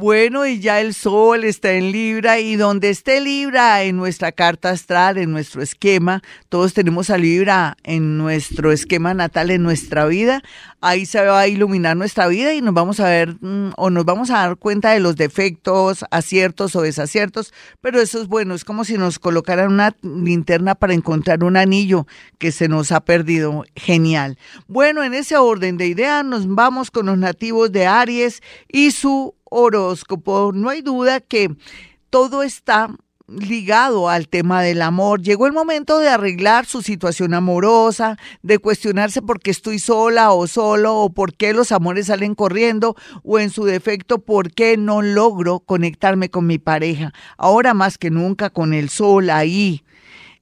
Bueno, y ya el sol está en Libra y donde esté Libra en nuestra carta astral, en nuestro esquema, todos tenemos a Libra en nuestro esquema natal, en nuestra vida, ahí se va a iluminar nuestra vida y nos vamos a ver mm, o nos vamos a dar cuenta de los defectos, aciertos o desaciertos, pero eso es bueno, es como si nos colocaran una linterna para encontrar un anillo que se nos ha perdido. Genial. Bueno, en ese orden de ideas nos vamos con los nativos de Aries y su horóscopo, no hay duda que todo está ligado al tema del amor. Llegó el momento de arreglar su situación amorosa, de cuestionarse por qué estoy sola o solo, o por qué los amores salen corriendo, o en su defecto, por qué no logro conectarme con mi pareja. Ahora más que nunca con el sol ahí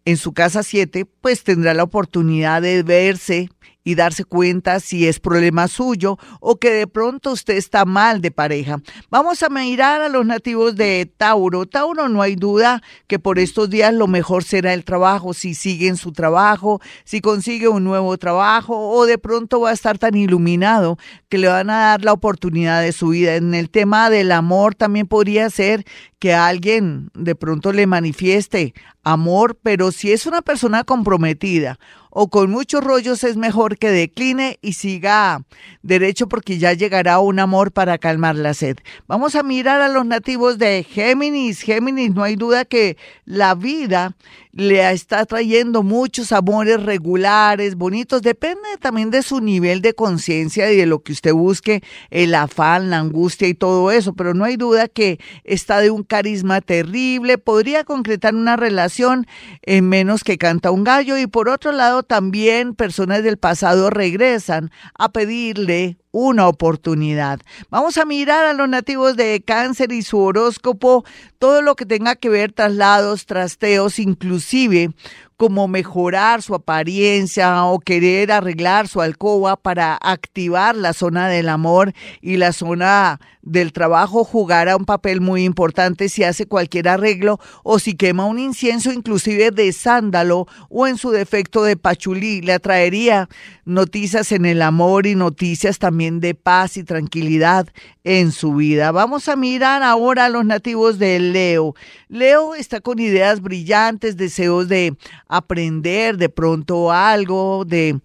en su casa 7, pues tendrá la oportunidad de verse y darse cuenta si es problema suyo o que de pronto usted está mal de pareja. Vamos a mirar a los nativos de Tauro. Tauro no hay duda que por estos días lo mejor será el trabajo, si sigue en su trabajo, si consigue un nuevo trabajo o de pronto va a estar tan iluminado que le van a dar la oportunidad de su vida. En el tema del amor también podría ser que alguien de pronto le manifieste amor, pero si es una persona comprometida o con muchos rollos es mejor que decline y siga derecho porque ya llegará un amor para calmar la sed. Vamos a mirar a los nativos de Géminis. Géminis, no hay duda que la vida le está trayendo muchos amores regulares, bonitos. Depende también de su nivel de conciencia y de lo que usted busque, el afán, la angustia y todo eso. Pero no hay duda que está de un carisma terrible. Podría concretar una relación en menos que canta un gallo. Y por otro lado, también personas del pasado regresan a pedirle una oportunidad. Vamos a mirar a los nativos de cáncer y su horóscopo, todo lo que tenga que ver traslados, trasteos, inclusive como mejorar su apariencia o querer arreglar su alcoba para activar la zona del amor y la zona del trabajo jugará un papel muy importante si hace cualquier arreglo o si quema un incienso inclusive de sándalo o en su defecto de pachulí. Le atraería noticias en el amor y noticias también de paz y tranquilidad en su vida. Vamos a mirar ahora a los nativos de Leo. Leo está con ideas brillantes, deseos de aprender de pronto algo, de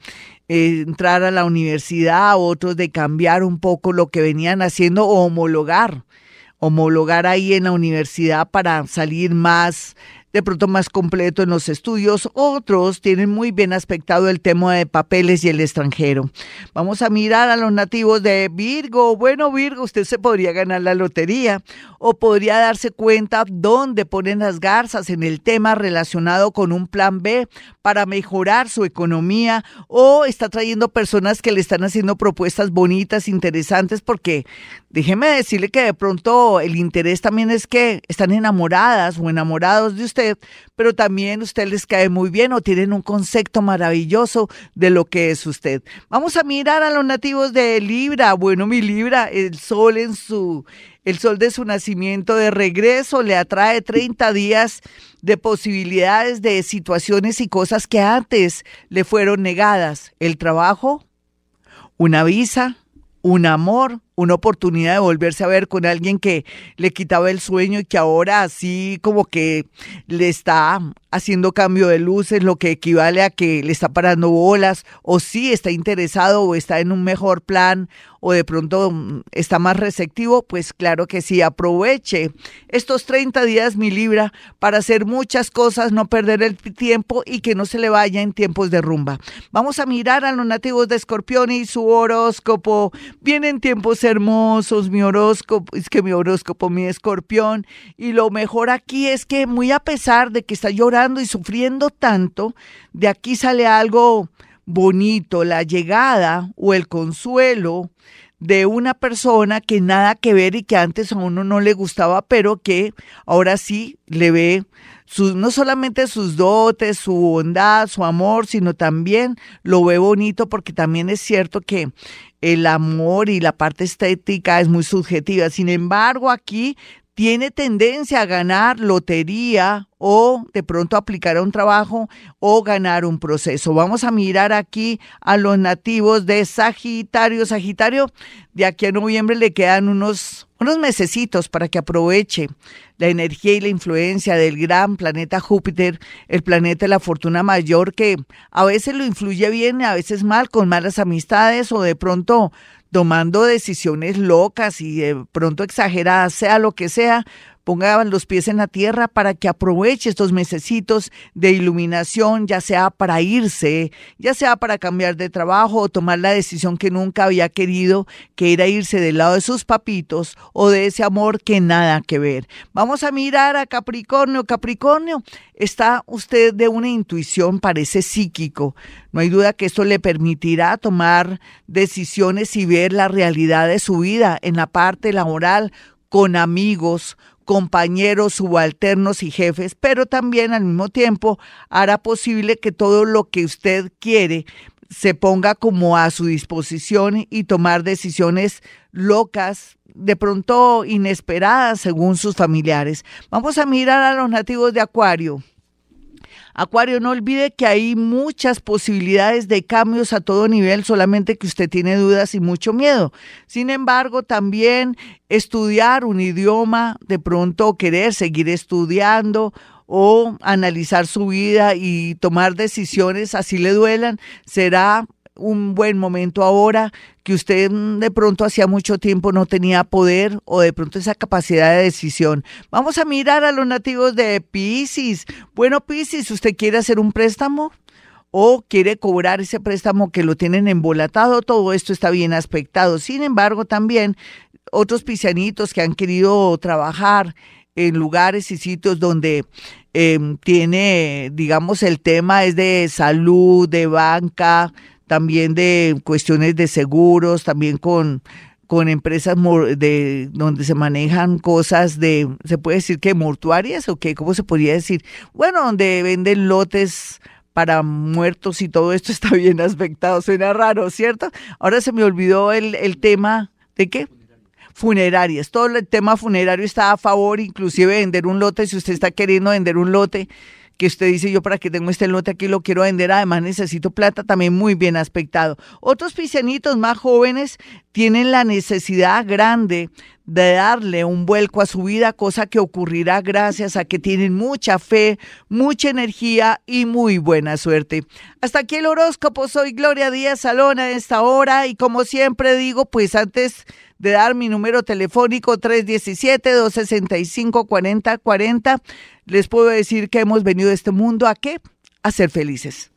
eh, entrar a la universidad, otros de cambiar un poco lo que venían haciendo o homologar, homologar ahí en la universidad para salir más de pronto más completo en los estudios, otros tienen muy bien aspectado el tema de papeles y el extranjero. Vamos a mirar a los nativos de Virgo. Bueno, Virgo, usted se podría ganar la lotería o podría darse cuenta dónde ponen las garzas en el tema relacionado con un plan B para mejorar su economía o está trayendo personas que le están haciendo propuestas bonitas, interesantes, porque déjeme decirle que de pronto el interés también es que están enamoradas o enamorados de usted pero también usted les cae muy bien o tienen un concepto maravilloso de lo que es usted. Vamos a mirar a los nativos de Libra. Bueno, mi Libra, el sol en su el sol de su nacimiento de regreso le atrae 30 días de posibilidades de situaciones y cosas que antes le fueron negadas. El trabajo, una visa, un amor, una oportunidad de volverse a ver con alguien que le quitaba el sueño y que ahora así como que le está haciendo cambio de luces, lo que equivale a que le está parando bolas, o sí está interesado o está en un mejor plan, o de pronto mm, está más receptivo, pues claro que sí, aproveche estos 30 días, mi Libra, para hacer muchas cosas, no perder el tiempo y que no se le vaya en tiempos de rumba. Vamos a mirar a los nativos de Escorpión y su horóscopo. Vienen tiempos hermosos, mi horóscopo, es que mi horóscopo, mi escorpión, y lo mejor aquí es que muy a pesar de que está llorando y sufriendo tanto, de aquí sale algo bonito, la llegada o el consuelo de una persona que nada que ver y que antes a uno no le gustaba, pero que ahora sí le ve no solamente sus dotes, su bondad, su amor, sino también lo ve bonito porque también es cierto que el amor y la parte estética es muy subjetiva. Sin embargo, aquí tiene tendencia a ganar lotería o de pronto aplicar a un trabajo o ganar un proceso. Vamos a mirar aquí a los nativos de Sagitario. Sagitario, de aquí a noviembre le quedan unos, unos mesecitos para que aproveche la energía y la influencia del gran planeta Júpiter, el planeta de la fortuna mayor, que a veces lo influye bien, a veces mal, con malas amistades o de pronto tomando decisiones locas y de pronto exageradas, sea lo que sea, pongan los pies en la tierra para que aproveche estos mesecitos de iluminación, ya sea para irse, ya sea para cambiar de trabajo o tomar la decisión que nunca había querido, que era irse del lado de sus papitos o de ese amor que nada que ver. Vamos a mirar a Capricornio. Capricornio, está usted de una intuición, parece psíquico. No hay duda que esto le permitirá tomar decisiones y ver la realidad de su vida en la parte laboral, con amigos, compañeros, subalternos y jefes, pero también al mismo tiempo hará posible que todo lo que usted quiere se ponga como a su disposición y tomar decisiones locas, de pronto inesperadas según sus familiares. Vamos a mirar a los nativos de Acuario. Acuario, no olvide que hay muchas posibilidades de cambios a todo nivel, solamente que usted tiene dudas y mucho miedo. Sin embargo, también estudiar un idioma, de pronto querer seguir estudiando o analizar su vida y tomar decisiones, así le duelan, será un buen momento ahora, que usted mm, de pronto hacía mucho tiempo no tenía poder o de pronto esa capacidad de decisión. Vamos a mirar a los nativos de Pisces. Bueno, Pisces, ¿usted quiere hacer un préstamo? o quiere cobrar ese préstamo que lo tienen embolatado, todo esto está bien aspectado. Sin embargo, también otros piscianitos que han querido trabajar en lugares y sitios donde em, tiene, digamos, el tema es de salud, de banca, también de cuestiones de seguros, también con, con empresas de, donde se manejan cosas de, se puede decir que mortuarias o qué, ¿cómo se podría decir? Bueno, donde venden lotes para muertos y todo esto está bien aspectado, suena raro, ¿cierto? Ahora se me olvidó el, el tema de qué? Funerarias. Todo el tema funerario está a favor, inclusive vender un lote, si usted está queriendo vender un lote que usted dice yo para que tengo este lote aquí lo quiero vender, además necesito plata, también muy bien aspectado. Otros piscianitos más jóvenes tienen la necesidad grande de darle un vuelco a su vida, cosa que ocurrirá gracias a que tienen mucha fe, mucha energía y muy buena suerte. Hasta aquí el horóscopo, soy Gloria Díaz Salón a esta hora y como siempre digo, pues antes de dar mi número telefónico 317-265-4040, les puedo decir que hemos venido a este mundo a qué? A ser felices.